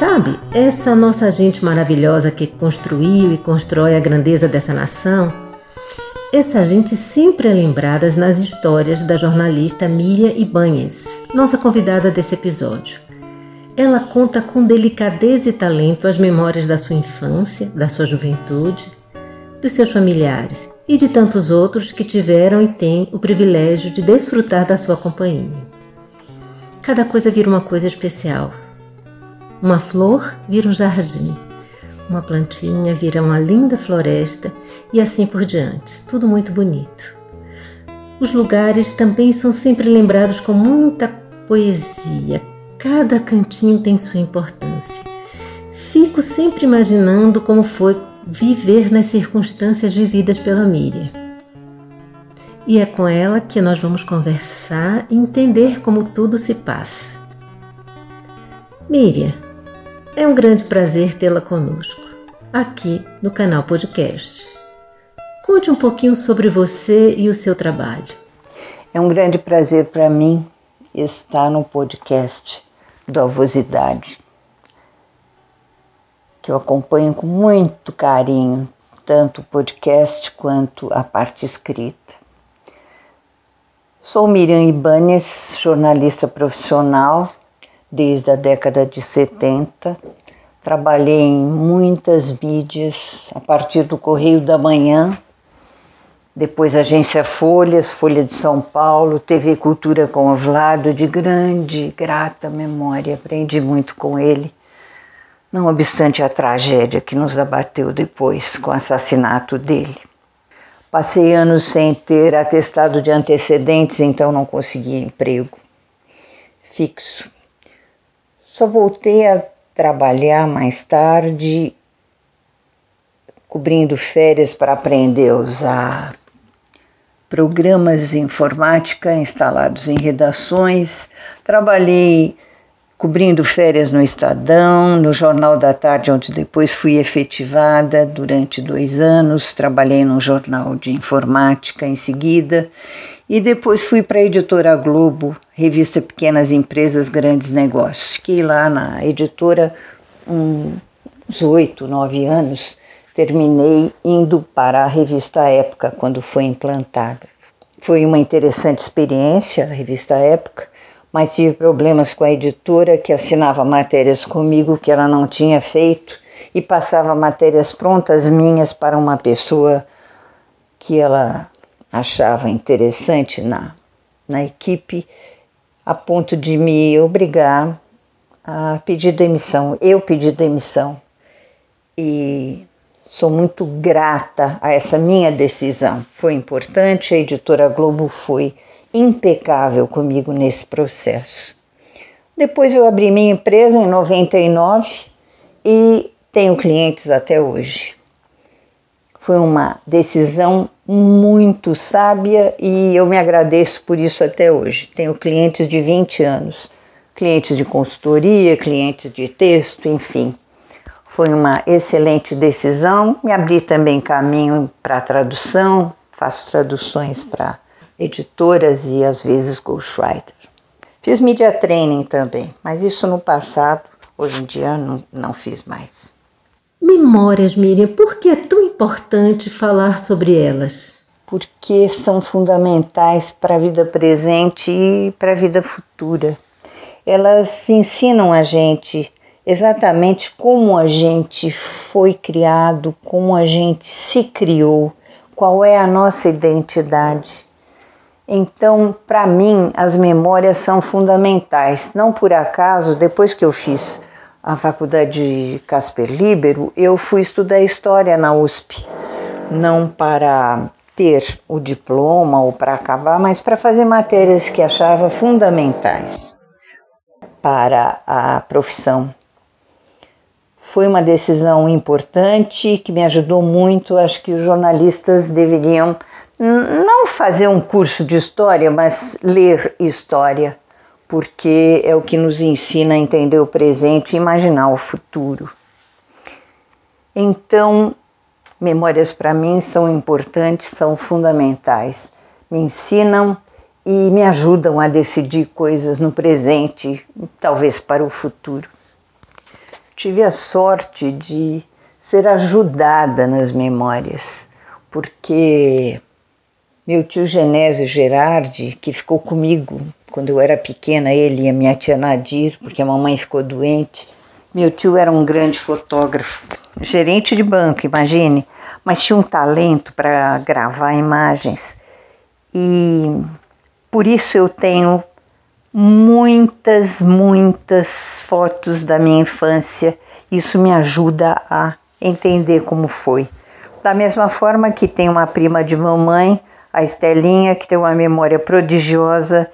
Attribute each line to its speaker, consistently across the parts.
Speaker 1: Sabe, essa nossa gente maravilhosa que construiu e constrói a grandeza dessa nação, essa gente sempre é lembrada nas histórias da jornalista Miriam Ibanez, nossa convidada desse episódio. Ela conta com delicadeza e talento as memórias da sua infância, da sua juventude, dos seus familiares e de tantos outros que tiveram e têm o privilégio de desfrutar da sua companhia. Cada coisa vira uma coisa especial uma flor vira um jardim, uma plantinha vira uma linda floresta e assim por diante. Tudo muito bonito. Os lugares também são sempre lembrados com muita poesia. Cada cantinho tem sua importância. Fico sempre imaginando como foi viver nas circunstâncias vividas pela Miriam. E é com ela que nós vamos conversar e entender como tudo se passa. Miriam, é um grande prazer tê-la conosco, aqui no canal Podcast. Conte um pouquinho sobre você e o seu trabalho.
Speaker 2: É um grande prazer para mim estar no podcast do Avosidade, que eu acompanho com muito carinho, tanto o podcast quanto a parte escrita. Sou Miriam Ibanez, jornalista profissional desde a década de 70. Trabalhei em muitas mídias, a partir do Correio da Manhã, depois Agência Folhas, Folha de São Paulo, TV Cultura com Vlado, de grande, grata memória, aprendi muito com ele. Não obstante a tragédia que nos abateu depois com o assassinato dele. Passei anos sem ter atestado de antecedentes, então não conseguia emprego fixo. Só voltei a trabalhar mais tarde, cobrindo férias para aprender a usar programas de informática instalados em redações. Trabalhei cobrindo férias no Estadão, no Jornal da Tarde, onde depois fui efetivada durante dois anos. Trabalhei no jornal de informática em seguida e depois fui para a editora Globo, revista Pequenas Empresas, Grandes Negócios. Fiquei lá na editora uns oito, nove anos. Terminei indo para a revista Época quando foi implantada. Foi uma interessante experiência, a revista Época, mas tive problemas com a editora que assinava matérias comigo que ela não tinha feito e passava matérias prontas minhas para uma pessoa que ela achava interessante na, na equipe, a ponto de me obrigar a pedir demissão. Eu pedi demissão e sou muito grata a essa minha decisão. Foi importante, a editora Globo foi impecável comigo nesse processo. Depois eu abri minha empresa em 99 e tenho clientes até hoje. Foi uma decisão muito sábia e eu me agradeço por isso até hoje. Tenho clientes de 20 anos, clientes de consultoria, clientes de texto, enfim. Foi uma excelente decisão. Me abri também caminho para tradução, faço traduções para editoras e às vezes ghostwriter. Fiz media training também, mas isso no passado, hoje em dia não, não fiz mais.
Speaker 1: Memórias, Miriam, por que é tão importante falar sobre elas?
Speaker 2: Porque são fundamentais para a vida presente e para a vida futura. Elas ensinam a gente exatamente como a gente foi criado, como a gente se criou, qual é a nossa identidade. Então, para mim, as memórias são fundamentais. Não por acaso, depois que eu fiz a faculdade de Casper Libero, eu fui estudar história na USP. Não para ter o diploma ou para acabar, mas para fazer matérias que achava fundamentais para a profissão. Foi uma decisão importante que me ajudou muito. Acho que os jornalistas deveriam não fazer um curso de história, mas ler história, porque é o que nos ensina a entender o presente e imaginar o futuro. Então, memórias para mim são importantes, são fundamentais. Me ensinam e me ajudam a decidir coisas no presente, talvez para o futuro. Tive a sorte de ser ajudada nas memórias, porque meu tio Genésio Gerardi, que ficou comigo quando eu era pequena, ele e a minha tia Nadir, porque a mamãe ficou doente. Meu tio era um grande fotógrafo, gerente de banco, imagine, mas tinha um talento para gravar imagens. E por isso eu tenho muitas, muitas fotos da minha infância. Isso me ajuda a entender como foi. Da mesma forma que tem uma prima de mamãe a Estelinha, que tem uma memória prodigiosa,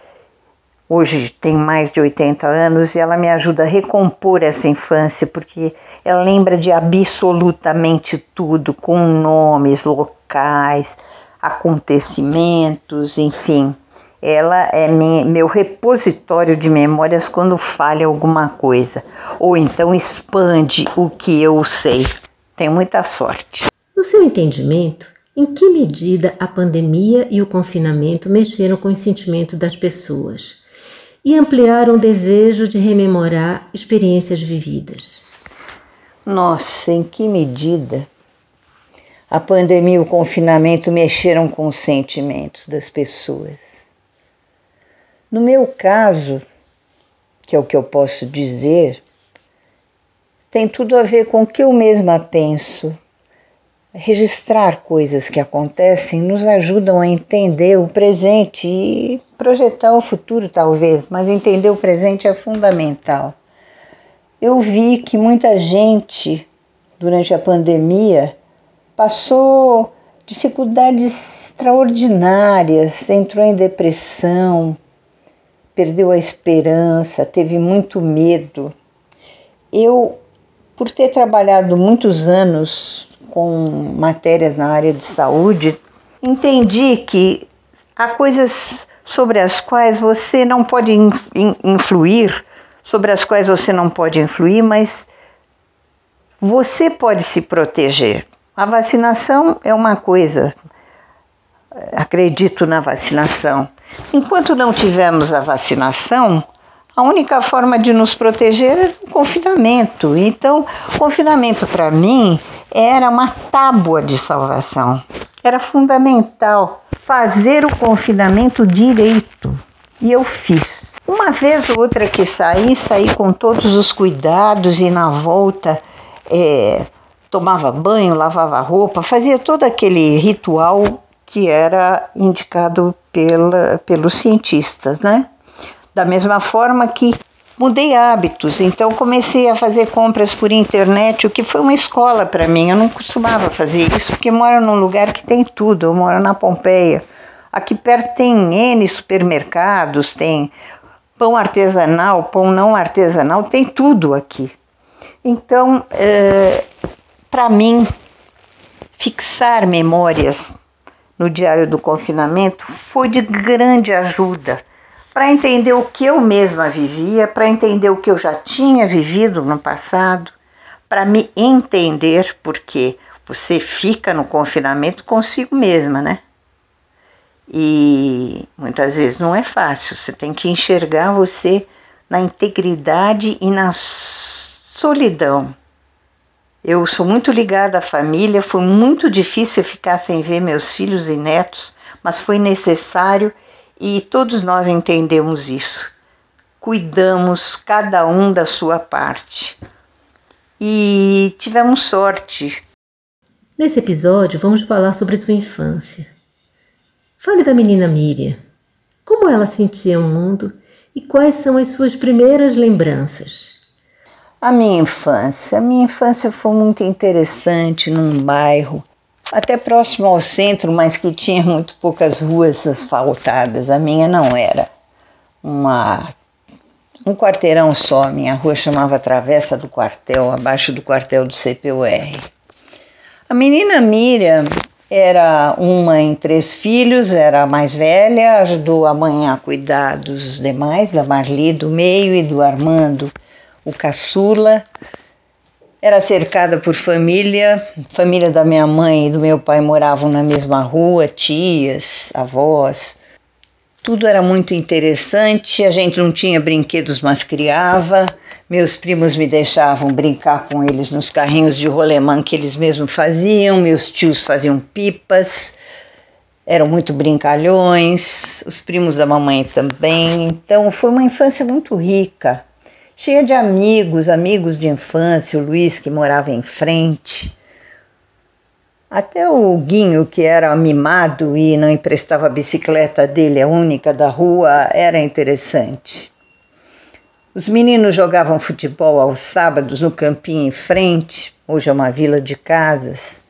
Speaker 2: hoje tem mais de 80 anos, e ela me ajuda a recompor essa infância, porque ela lembra de absolutamente tudo, com nomes, locais, acontecimentos, enfim. Ela é meu repositório de memórias quando falha alguma coisa, ou então expande o que eu sei. Tenho muita sorte.
Speaker 1: No seu entendimento, em que medida a pandemia e o confinamento mexeram com o sentimento das pessoas e ampliaram o desejo de rememorar experiências vividas?
Speaker 2: Nossa, em que medida a pandemia e o confinamento mexeram com os sentimentos das pessoas? No meu caso, que é o que eu posso dizer, tem tudo a ver com o que eu mesma penso registrar coisas que acontecem nos ajudam a entender o presente e projetar o futuro, talvez, mas entender o presente é fundamental. Eu vi que muita gente, durante a pandemia, passou dificuldades extraordinárias, entrou em depressão, perdeu a esperança, teve muito medo. Eu, por ter trabalhado muitos anos com matérias na área de saúde, entendi que há coisas sobre as quais você não pode influir, sobre as quais você não pode influir, mas você pode se proteger. A vacinação é uma coisa, acredito na vacinação. Enquanto não tivermos a vacinação, a única forma de nos proteger é o confinamento. Então, confinamento para mim era uma tábua de salvação. Era fundamental fazer o confinamento direito. E eu fiz. Uma vez ou outra que saí, saí com todos os cuidados e na volta é, tomava banho, lavava roupa, fazia todo aquele ritual que era indicado pela, pelos cientistas, né? Da mesma forma que mudei hábitos, então comecei a fazer compras por internet, o que foi uma escola para mim. Eu não costumava fazer isso porque moro num lugar que tem tudo. Eu moro na Pompeia. Aqui perto tem N supermercados, tem pão artesanal, pão não artesanal, tem tudo aqui. Então, é, para mim, fixar memórias no diário do confinamento foi de grande ajuda para entender o que eu mesma vivia, para entender o que eu já tinha vivido no passado, para me entender, porque você fica no confinamento consigo mesma, né? E muitas vezes não é fácil, você tem que enxergar você na integridade e na solidão. Eu sou muito ligada à família, foi muito difícil ficar sem ver meus filhos e netos, mas foi necessário e todos nós entendemos isso. Cuidamos cada um da sua parte. E tivemos sorte.
Speaker 1: Nesse episódio, vamos falar sobre sua infância. Fale da menina Miriam. Como ela sentia o mundo e quais são as suas primeiras lembranças?
Speaker 2: A minha infância. A minha infância foi muito interessante num bairro, até próximo ao centro, mas que tinha muito poucas ruas asfaltadas. A minha não era. Uma, um quarteirão só. A minha rua chamava Travessa do Quartel, abaixo do quartel do CPUR. A menina Miriam era uma em três filhos, era a mais velha, ajudou a mãe a cuidar dos demais, da Marli do meio e do Armando, o caçula. Era cercada por família, família da minha mãe e do meu pai moravam na mesma rua, tias, avós. Tudo era muito interessante, a gente não tinha brinquedos, mas criava. Meus primos me deixavam brincar com eles nos carrinhos de rolemã que eles mesmos faziam, meus tios faziam pipas, eram muito brincalhões, os primos da mamãe também. Então foi uma infância muito rica, cheia de amigos, amigos de infância, o Luiz que morava em frente. Até o Guinho, que era mimado e não emprestava a bicicleta dele, a única da rua, era interessante. Os meninos jogavam futebol aos sábados no campinho em frente, hoje é uma vila de casas.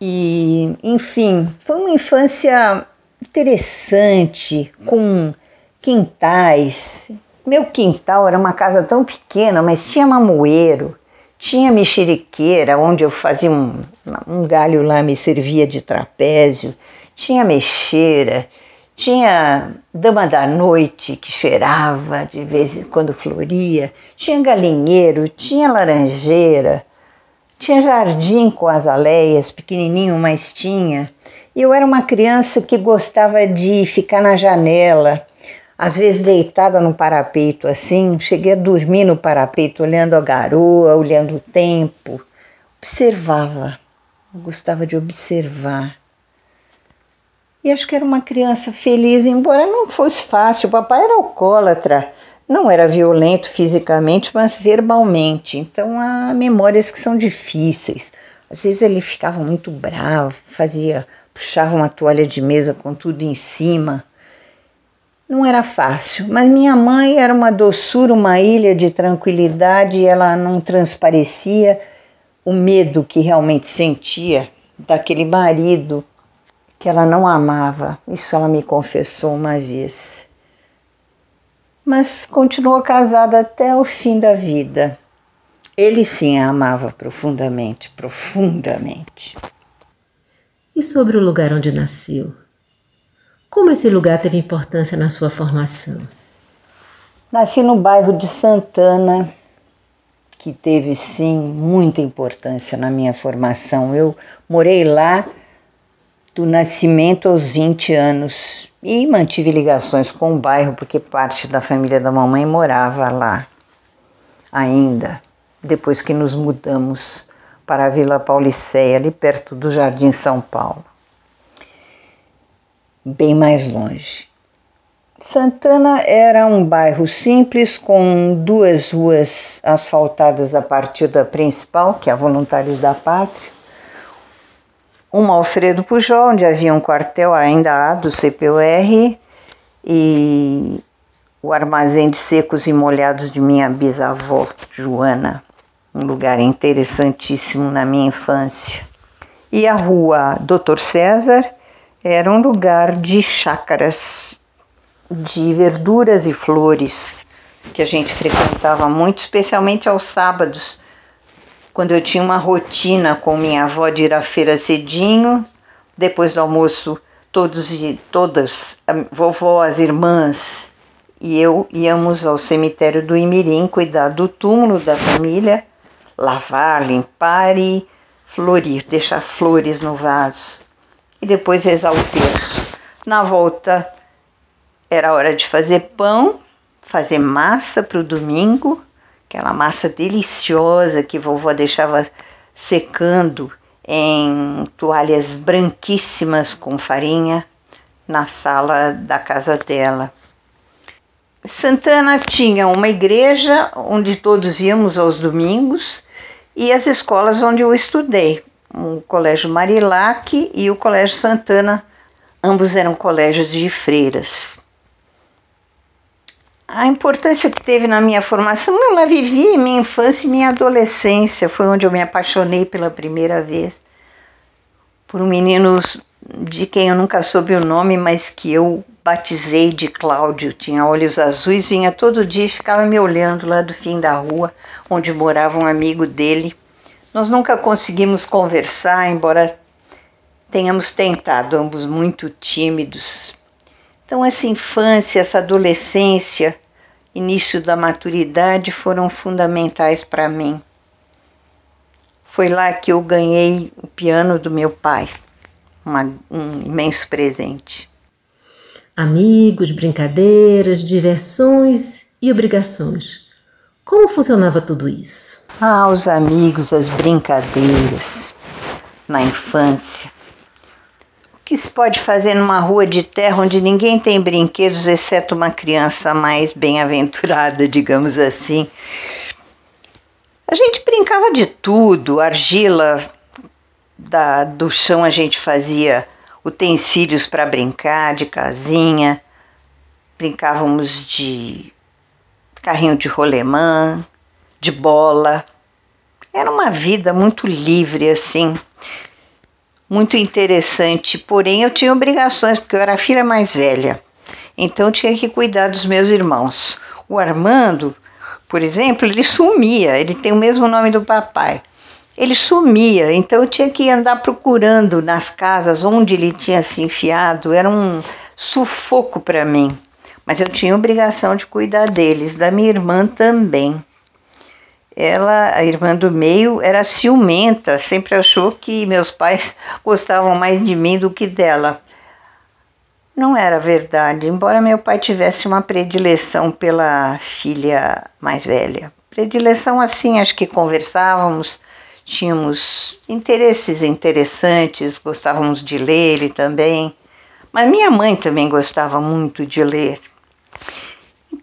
Speaker 2: E, enfim, foi uma infância interessante, com quintais. Meu quintal era uma casa tão pequena, mas tinha mamoeiro, tinha mexeriqueira, onde eu fazia um, um galho lá, me servia de trapézio, tinha mexeira, tinha dama da noite que cheirava de vez em quando floria, tinha galinheiro, tinha laranjeira, tinha jardim com azaleias, pequenininho, mas tinha. E eu era uma criança que gostava de ficar na janela, às vezes deitada no parapeito assim, cheguei a dormir no parapeito, olhando a garoa, olhando o tempo. Observava, eu gostava de observar. E acho que era uma criança feliz, embora não fosse fácil. O papai era alcoólatra, não era violento fisicamente, mas verbalmente. Então há memórias que são difíceis. Às vezes ele ficava muito bravo, fazia, puxava uma toalha de mesa com tudo em cima. Não era fácil, mas minha mãe era uma doçura, uma ilha de tranquilidade, ela não transparecia o medo que realmente sentia daquele marido que ela não amava. Isso ela me confessou uma vez. Mas continuou casada até o fim da vida. Ele sim a amava profundamente, profundamente.
Speaker 1: E sobre o lugar onde nasceu? Como esse lugar teve importância na sua formação?
Speaker 2: Nasci no bairro de Santana, que teve sim muita importância na minha formação. Eu morei lá do nascimento aos 20 anos e mantive ligações com o bairro porque parte da família da mamãe morava lá ainda, depois que nos mudamos para a Vila Pauliceia, ali perto do Jardim São Paulo. Bem mais longe. Santana era um bairro simples com duas ruas asfaltadas a partir da principal, que é a Voluntários da Pátria, uma Alfredo Pujol, onde havia um quartel ainda há do CPUR e o armazém de secos e molhados de minha bisavó Joana, um lugar interessantíssimo na minha infância. E a rua Doutor César era um lugar de chácaras, de verduras e flores, que a gente frequentava muito, especialmente aos sábados, quando eu tinha uma rotina com minha avó de ir à feira cedinho, depois do almoço todos e todas, a vovó, as irmãs e eu íamos ao cemitério do Imirim cuidar do túmulo da família, lavar, limpar e florir, deixar flores no vaso. E depois rezar o terço. Na volta era hora de fazer pão, fazer massa para o domingo aquela massa deliciosa que vovó deixava secando em toalhas branquíssimas com farinha na sala da casa dela. Santana tinha uma igreja onde todos íamos aos domingos e as escolas onde eu estudei, o Colégio Marilac e o Colégio Santana, ambos eram colégios de freiras. A importância que teve na minha formação, eu lá vivi minha infância e minha adolescência, foi onde eu me apaixonei pela primeira vez por um menino de quem eu nunca soube o nome, mas que eu batizei de Cláudio. Tinha olhos azuis, vinha todo dia e ficava me olhando lá do fim da rua, onde morava um amigo dele. Nós nunca conseguimos conversar, embora tenhamos tentado, ambos muito tímidos. Então, essa infância, essa adolescência, início da maturidade foram fundamentais para mim. Foi lá que eu ganhei o piano do meu pai uma, um imenso presente.
Speaker 1: Amigos, brincadeiras, diversões e obrigações. Como funcionava tudo isso?
Speaker 2: Ah, os amigos, as brincadeiras na infância. O que se pode fazer numa rua de terra onde ninguém tem brinquedos exceto uma criança mais bem-aventurada, digamos assim? A gente brincava de tudo, argila, da, do chão a gente fazia utensílios para brincar, de casinha, brincávamos de carrinho de rolemã, de bola. Era uma vida muito livre, assim, muito interessante. Porém, eu tinha obrigações, porque eu era a filha mais velha. Então, eu tinha que cuidar dos meus irmãos. O Armando, por exemplo, ele sumia, ele tem o mesmo nome do papai ele sumia, então eu tinha que andar procurando nas casas onde ele tinha se enfiado, era um sufoco para mim. Mas eu tinha obrigação de cuidar deles, da minha irmã também. Ela, a irmã do meio, era ciumenta, sempre achou que meus pais gostavam mais de mim do que dela. Não era verdade, embora meu pai tivesse uma predileção pela filha mais velha. Predileção assim, acho que conversávamos tínhamos interesses interessantes, gostávamos de ler ele também. Mas minha mãe também gostava muito de ler.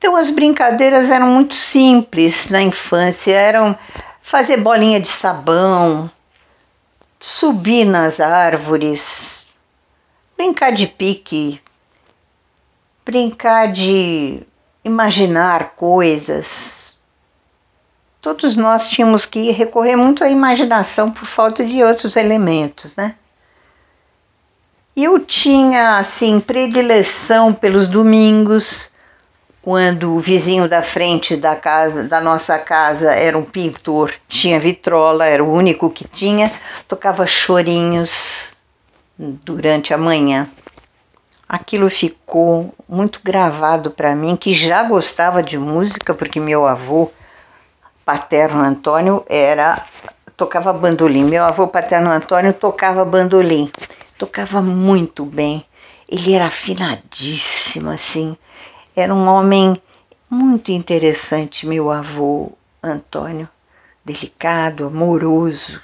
Speaker 2: Então as brincadeiras eram muito simples na infância, eram fazer bolinha de sabão, subir nas árvores, brincar de pique, brincar de imaginar coisas, todos nós tínhamos que recorrer muito à imaginação por falta de outros elementos, né? Eu tinha assim predileção pelos domingos, quando o vizinho da frente da casa, da nossa casa, era um pintor, tinha vitrola, era o único que tinha, tocava chorinhos durante a manhã. Aquilo ficou muito gravado para mim, que já gostava de música, porque meu avô paterno Antônio era tocava bandolim. Meu avô paterno Antônio tocava bandolim. Tocava muito bem. Ele era afinadíssimo assim. Era um homem muito interessante, meu avô Antônio, delicado, amoroso.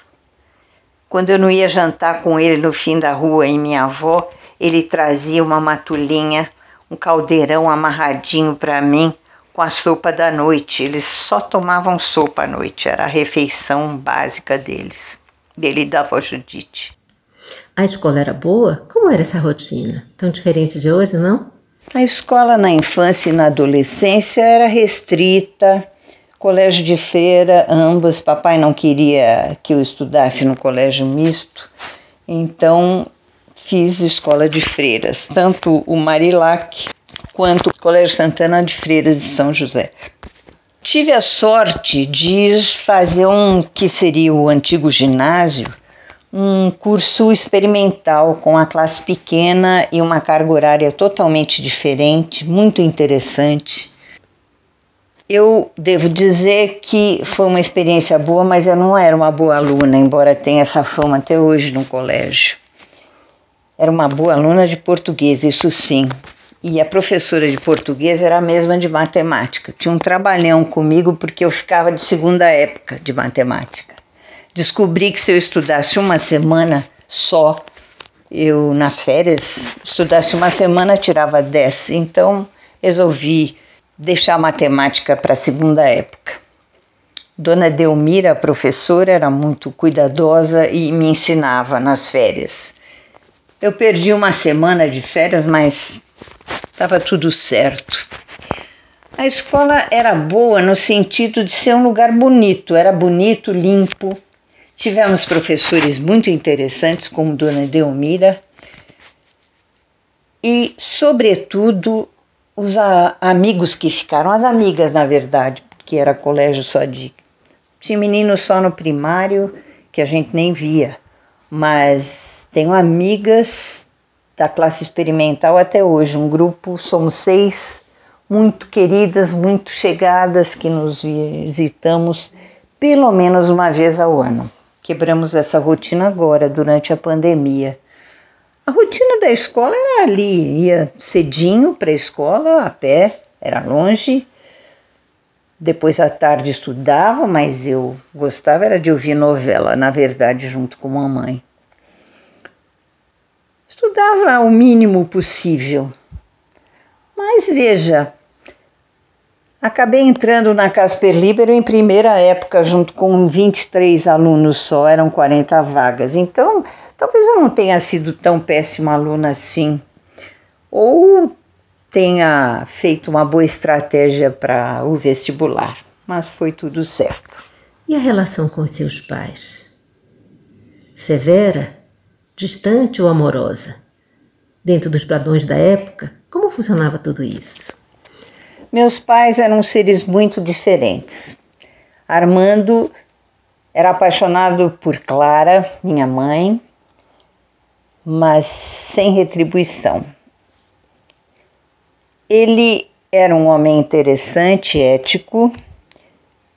Speaker 2: Quando eu não ia jantar com ele no fim da rua em minha avó, ele trazia uma matulhinha, um caldeirão amarradinho para mim com a sopa da noite. Eles só tomavam sopa à noite, era a refeição básica deles, dele e da avó Judite.
Speaker 1: A escola era boa? Como era essa rotina? Tão diferente de hoje, não?
Speaker 2: A escola na infância e na adolescência era restrita, colégio de feira, ambos. Papai não queria que eu estudasse no colégio misto, então fiz escola de freiras, tanto o Marilac quanto o Colégio Santana de Freiras de São José. Tive a sorte de fazer um que seria o antigo ginásio, um curso experimental com a classe pequena e uma carga horária totalmente diferente, muito interessante. Eu devo dizer que foi uma experiência boa, mas eu não era uma boa aluna, embora tenha essa fama até hoje no colégio. Era uma boa aluna de português, isso sim, e a professora de português era a mesma de matemática. Tinha um trabalhão comigo porque eu ficava de segunda época de matemática. Descobri que se eu estudasse uma semana só, eu nas férias, estudasse uma semana, tirava 10. Então resolvi deixar matemática para a segunda época. Dona Delmira, a professora, era muito cuidadosa e me ensinava nas férias. Eu perdi uma semana de férias, mas estava tudo certo. A escola era boa no sentido de ser um lugar bonito, era bonito, limpo. Tivemos professores muito interessantes, como Dona Delmira, e, sobretudo, os amigos que ficaram, as amigas, na verdade, porque era colégio só de tinha meninos só no primário que a gente nem via, mas tenho amigas da classe experimental até hoje, um grupo, somos seis, muito queridas, muito chegadas, que nos visitamos pelo menos uma vez ao ano. Quebramos essa rotina agora, durante a pandemia. A rotina da escola era ali, ia cedinho para a escola, a pé, era longe, depois à tarde estudava, mas eu gostava era de ouvir novela, na verdade, junto com a mamãe. Estudava o mínimo possível. Mas veja, acabei entrando na Casper Libero em primeira época, junto com 23 alunos só, eram 40 vagas. Então, talvez eu não tenha sido tão péssima aluna assim. Ou tenha feito uma boa estratégia para o vestibular, mas foi tudo certo.
Speaker 1: E a relação com os seus pais? Severa, distante ou amorosa? Dentro dos padrões da época, como funcionava tudo isso?
Speaker 2: Meus pais eram seres muito diferentes. Armando era apaixonado por Clara, minha mãe, mas sem retribuição. Ele era um homem interessante, ético,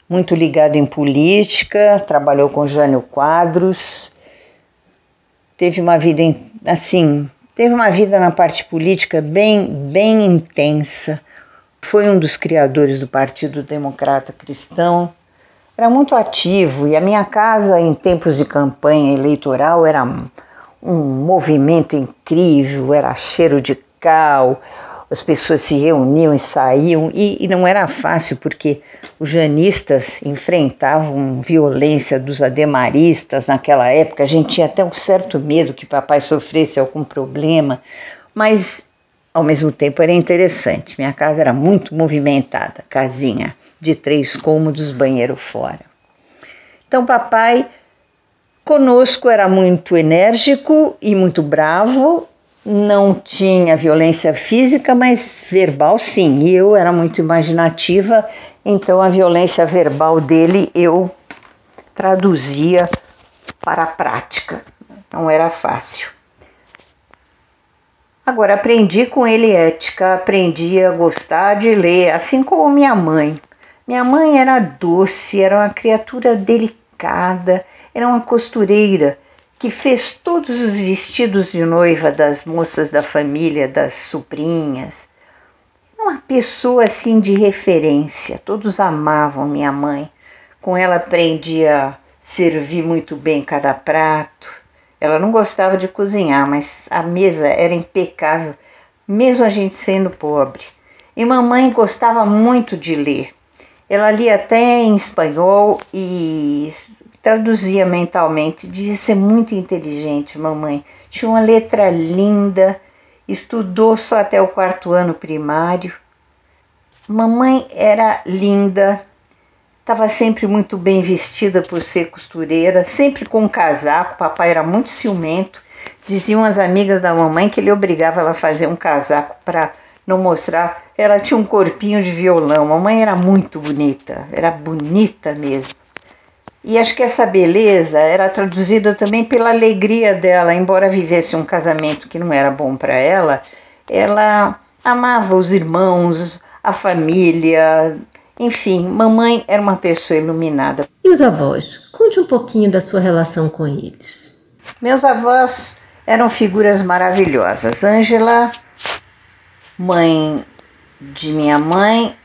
Speaker 2: muito ligado em política, trabalhou com Jânio Quadros, teve uma vida assim, teve uma vida na parte política bem, bem intensa. Foi um dos criadores do Partido Democrata Cristão. Era muito ativo e a minha casa em tempos de campanha eleitoral era um movimento incrível, era cheiro de cal, as pessoas se reuniam e saíam, e, e, não era fácil porque os janistas enfrentavam violência dos ademaristas naquela época. A gente tinha até um certo medo que papai sofresse algum problema, mas ao mesmo tempo era interessante. Minha casa era muito movimentada, casinha de três cômodos, banheiro fora. Então, papai conosco era muito enérgico e muito bravo, não tinha violência física, mas verbal sim. E eu era muito imaginativa, então a violência verbal dele eu traduzia para a prática. Não era fácil. Agora aprendi com ele ética, aprendi a gostar de ler, assim como minha mãe. Minha mãe era doce, era uma criatura delicada, era uma costureira que fez todos os vestidos de noiva das moças da família, das sobrinhas. Uma pessoa assim de referência, todos amavam minha mãe. Com ela aprendi a servir muito bem cada prato. Ela não gostava de cozinhar, mas a mesa era impecável, mesmo a gente sendo pobre. E mamãe gostava muito de ler. Ela lia até em espanhol e traduzia mentalmente. Devia ser muito inteligente, mamãe. Tinha uma letra linda, estudou só até o quarto ano primário. Mamãe era linda, estava sempre muito bem vestida por ser costureira, sempre com um casaco. Papai era muito ciumento. Diziam as amigas da mamãe que ele obrigava ela a fazer um casaco para não mostrar. Ela tinha um corpinho de violão. Mamãe era muito bonita, era bonita mesmo. E acho que essa beleza era traduzida também pela alegria dela, embora vivesse um casamento que não era bom para ela, ela amava os irmãos, a família, enfim, mamãe era uma pessoa iluminada.
Speaker 1: E os avós? Conte um pouquinho da sua relação com eles.
Speaker 2: Meus avós eram figuras maravilhosas. Ângela, mãe de minha mãe,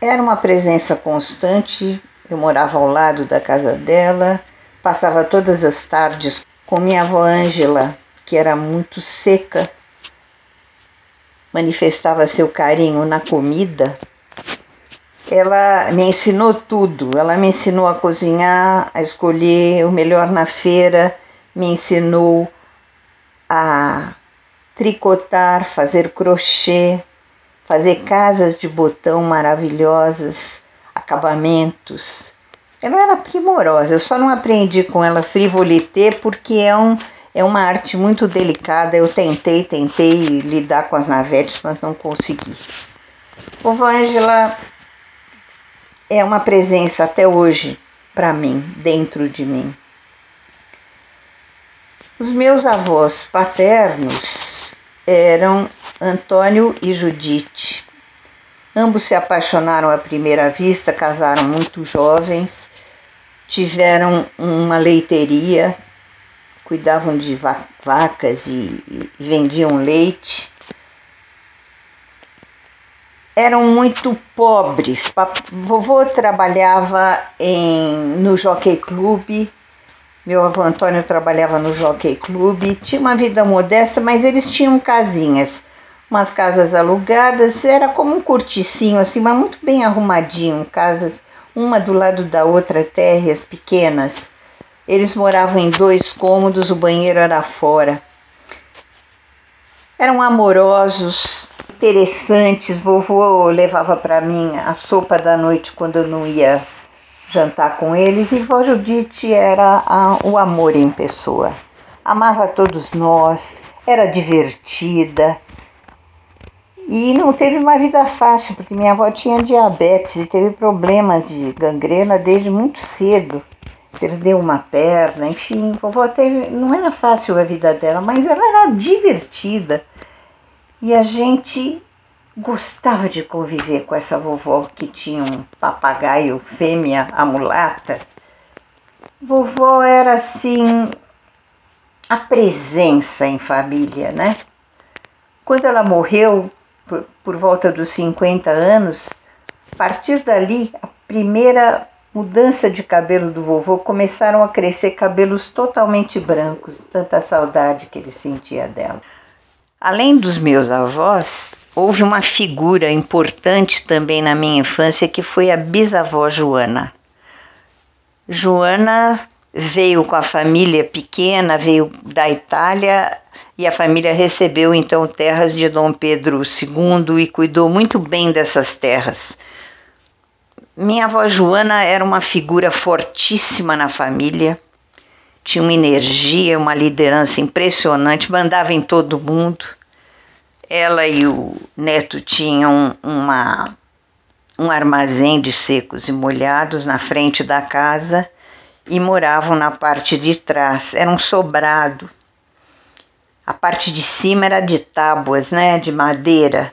Speaker 2: era uma presença constante. Eu morava ao lado da casa dela, passava todas as tardes com minha avó Ângela, que era muito seca, manifestava seu carinho na comida. Ela me ensinou tudo. Ela me ensinou a cozinhar, a escolher o melhor na feira, me ensinou a tricotar, fazer crochê, fazer casas de botão maravilhosas, acabamentos. Ela era primorosa, eu só não aprendi com ela frivolité porque é, um, é uma arte muito delicada. Eu tentei, tentei lidar com as navetes, mas não consegui. Vovó Ângela é uma presença até hoje para mim, dentro de mim. Os meus avós paternos eram Antônio e Judite. Ambos se apaixonaram à primeira vista, casaram muito jovens, tiveram uma leiteria, cuidavam de vacas e, vendiam leite. Eram muito pobres. Vovô trabalhava em, no Jockey Club, meu avô Antônio trabalhava no Jockey Club, tinha uma vida modesta, mas eles tinham casinhas umas casas alugadas, era como um corticinho assim, mas muito bem arrumadinho, casas uma do lado da outra, terras pequenas. Eles moravam em dois cômodos, o banheiro era fora. Eram amorosos, interessantes. Vovô levava para mim a sopa da noite quando eu não ia jantar com eles, e vó Judite era a, o amor em pessoa. Amava todos nós, era divertida, e não teve uma vida fácil, porque minha avó tinha diabetes e teve problemas de gangrena desde muito cedo. Perdeu uma perna, enfim, vovó teve. Não era fácil a vida dela, mas ela era divertida. E a gente gostava de conviver com essa vovó que tinha um papagaio fêmea, a mulata. Vovó era assim a presença em família, né? Quando ela morreu, por, por volta dos 50 anos, a partir dali, a primeira mudança de cabelo do vovô começaram a crescer cabelos totalmente brancos, tanta saudade que ele sentia dela. Além dos meus avós, houve uma figura importante também na minha infância que foi a bisavó Joana. Joana veio com a família pequena, veio da Itália e a família recebeu então terras de Dom Pedro II e cuidou muito bem dessas terras. Minha avó Joana era uma figura fortíssima na família, tinha uma energia, uma liderança impressionante, mandava em todo mundo. Ela e o neto tinham uma, um armazém de secos e molhados na frente da casa e moravam na parte de trás. Era um sobrado a parte de cima era de tábuas, né, de madeira,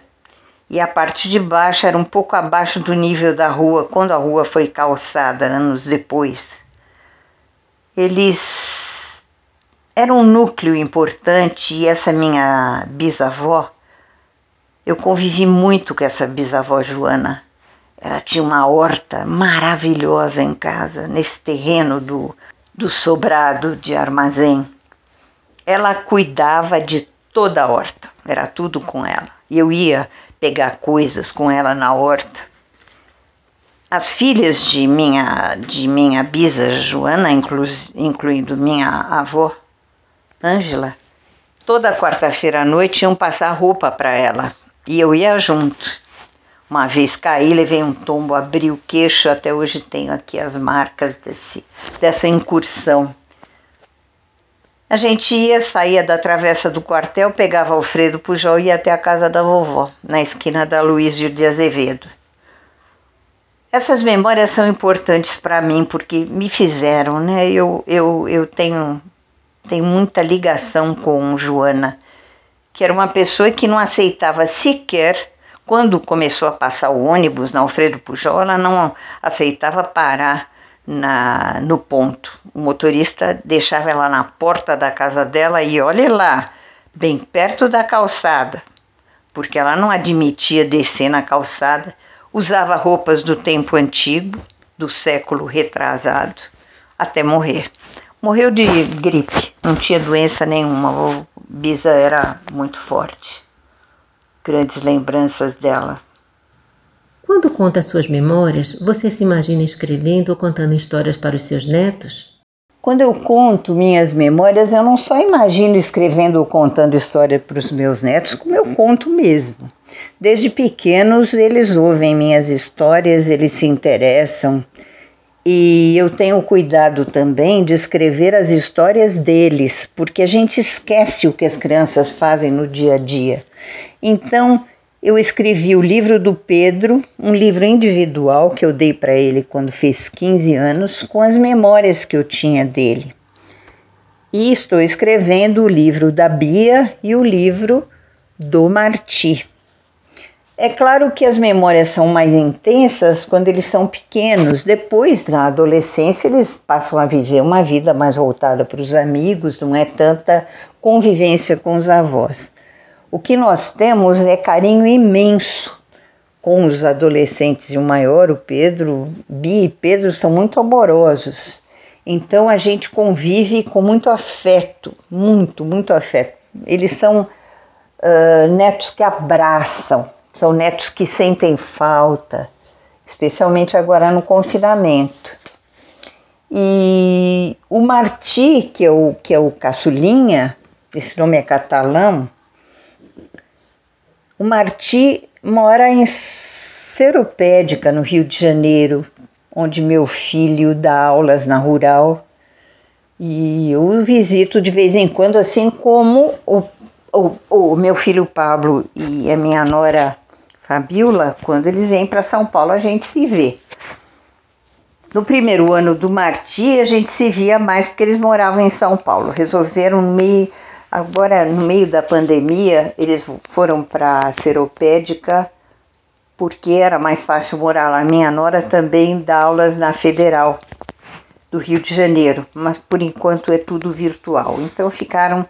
Speaker 2: e a parte de baixo era um pouco abaixo do nível da rua, quando a rua foi calçada anos depois. Eles eram um núcleo importante e essa minha bisavó, eu convivi muito com essa bisavó Joana. Ela tinha uma horta maravilhosa em casa, nesse terreno do, do sobrado de armazém ela cuidava de toda a horta, era tudo com ela. Eu ia pegar coisas com ela na horta. As filhas de minha, de minha bisa Joana, inclu, incluindo minha avó, Ângela, toda quarta-feira à noite iam passar roupa para ela e eu ia junto. Uma vez caí, levei um tombo, abri o queixo, até hoje tenho aqui as marcas desse, dessa incursão. A gente ia, saía da travessa do quartel, pegava Alfredo Pujol e ia até a casa da vovó, na esquina da Luiz de Azevedo. Essas memórias são importantes para mim porque me fizeram, né? Eu, eu, eu tenho, tenho muita ligação com Joana, que era uma pessoa que não aceitava sequer, quando começou a passar o ônibus na Alfredo Pujol, ela não aceitava parar na, no ponto. O motorista deixava ela na porta da casa dela e olhe lá, bem perto da calçada. porque ela não admitia descer na calçada, usava roupas do tempo antigo, do século retrasado, até morrer. Morreu de gripe, não tinha doença nenhuma, o Bisa era muito forte. Grandes lembranças dela.
Speaker 1: Quando conta suas memórias, você se imagina escrevendo ou contando histórias para os seus netos?
Speaker 2: Quando eu conto minhas memórias, eu não só imagino escrevendo ou contando história para os meus netos, como eu conto mesmo. Desde pequenos, eles ouvem minhas histórias, eles se interessam. E eu tenho cuidado também de escrever as histórias deles, porque a gente esquece o que as crianças fazem no dia a dia. Então, eu escrevi o livro do Pedro, um livro individual que eu dei para ele quando fez 15 anos, com as memórias que eu tinha dele. E estou escrevendo o livro da Bia e o livro do Marti. É claro que as memórias são mais intensas quando eles são pequenos. Depois, na adolescência, eles passam a viver uma vida mais voltada para os amigos, não é tanta convivência com os avós. O que nós temos é carinho imenso com os adolescentes e o maior, o Pedro, Bi e Pedro são muito amorosos. Então a gente convive com muito afeto, muito, muito afeto. Eles são uh, netos que abraçam, são netos que sentem falta, especialmente agora no confinamento. E o Marti, que é o, que é o caçulinha, esse nome é catalão, o Marti mora em Seropédica, no Rio de Janeiro, onde meu filho dá aulas na rural. E eu visito de vez em quando, assim como o, o, o meu filho Pablo e a minha nora Fabiola, quando eles vêm para São Paulo, a gente se vê. No primeiro ano do Marti, a gente se via mais porque eles moravam em São Paulo. Resolveram me Agora, no meio da pandemia, eles foram para a Seropédica porque era mais fácil morar lá. Minha nora também dá aulas na Federal do Rio de Janeiro, mas por enquanto é tudo virtual. Então ficaram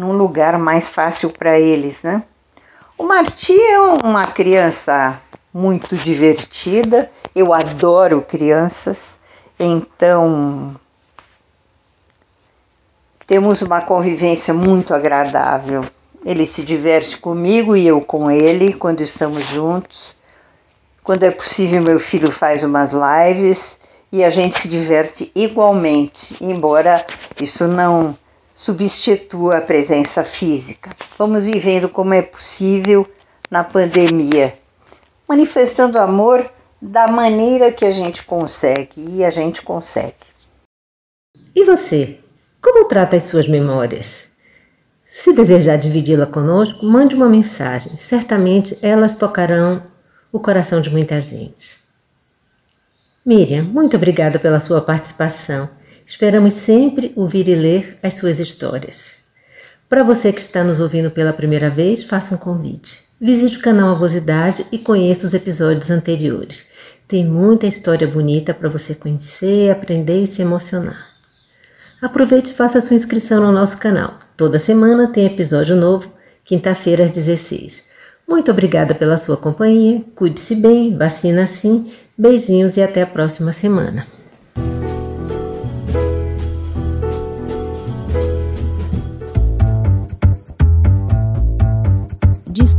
Speaker 2: num lugar mais fácil para eles, né? O Marti é uma criança muito divertida. Eu adoro crianças, então temos uma convivência muito agradável. Ele se diverte comigo e eu com ele quando estamos juntos. Quando é possível, meu filho faz umas lives e a gente se diverte igualmente, embora isso não substitua a presença física. Vamos vivendo como é possível na pandemia, manifestando amor da maneira que a gente consegue e a gente consegue.
Speaker 1: E você? Como trata as suas memórias? Se desejar dividi-la conosco, mande uma mensagem. Certamente elas tocarão o coração de muita gente. Miriam, muito obrigada pela sua participação. Esperamos sempre ouvir e ler as suas histórias. Para você que está nos ouvindo pela primeira vez, faça um convite. Visite o canal Avosidade e conheça os episódios anteriores. Tem muita história bonita para você conhecer, aprender e se emocionar. Aproveite e faça sua inscrição no nosso canal. Toda semana tem episódio novo, quinta-feira às 16. Muito obrigada pela sua companhia. Cuide-se bem, vacina sim. Beijinhos e até a próxima semana.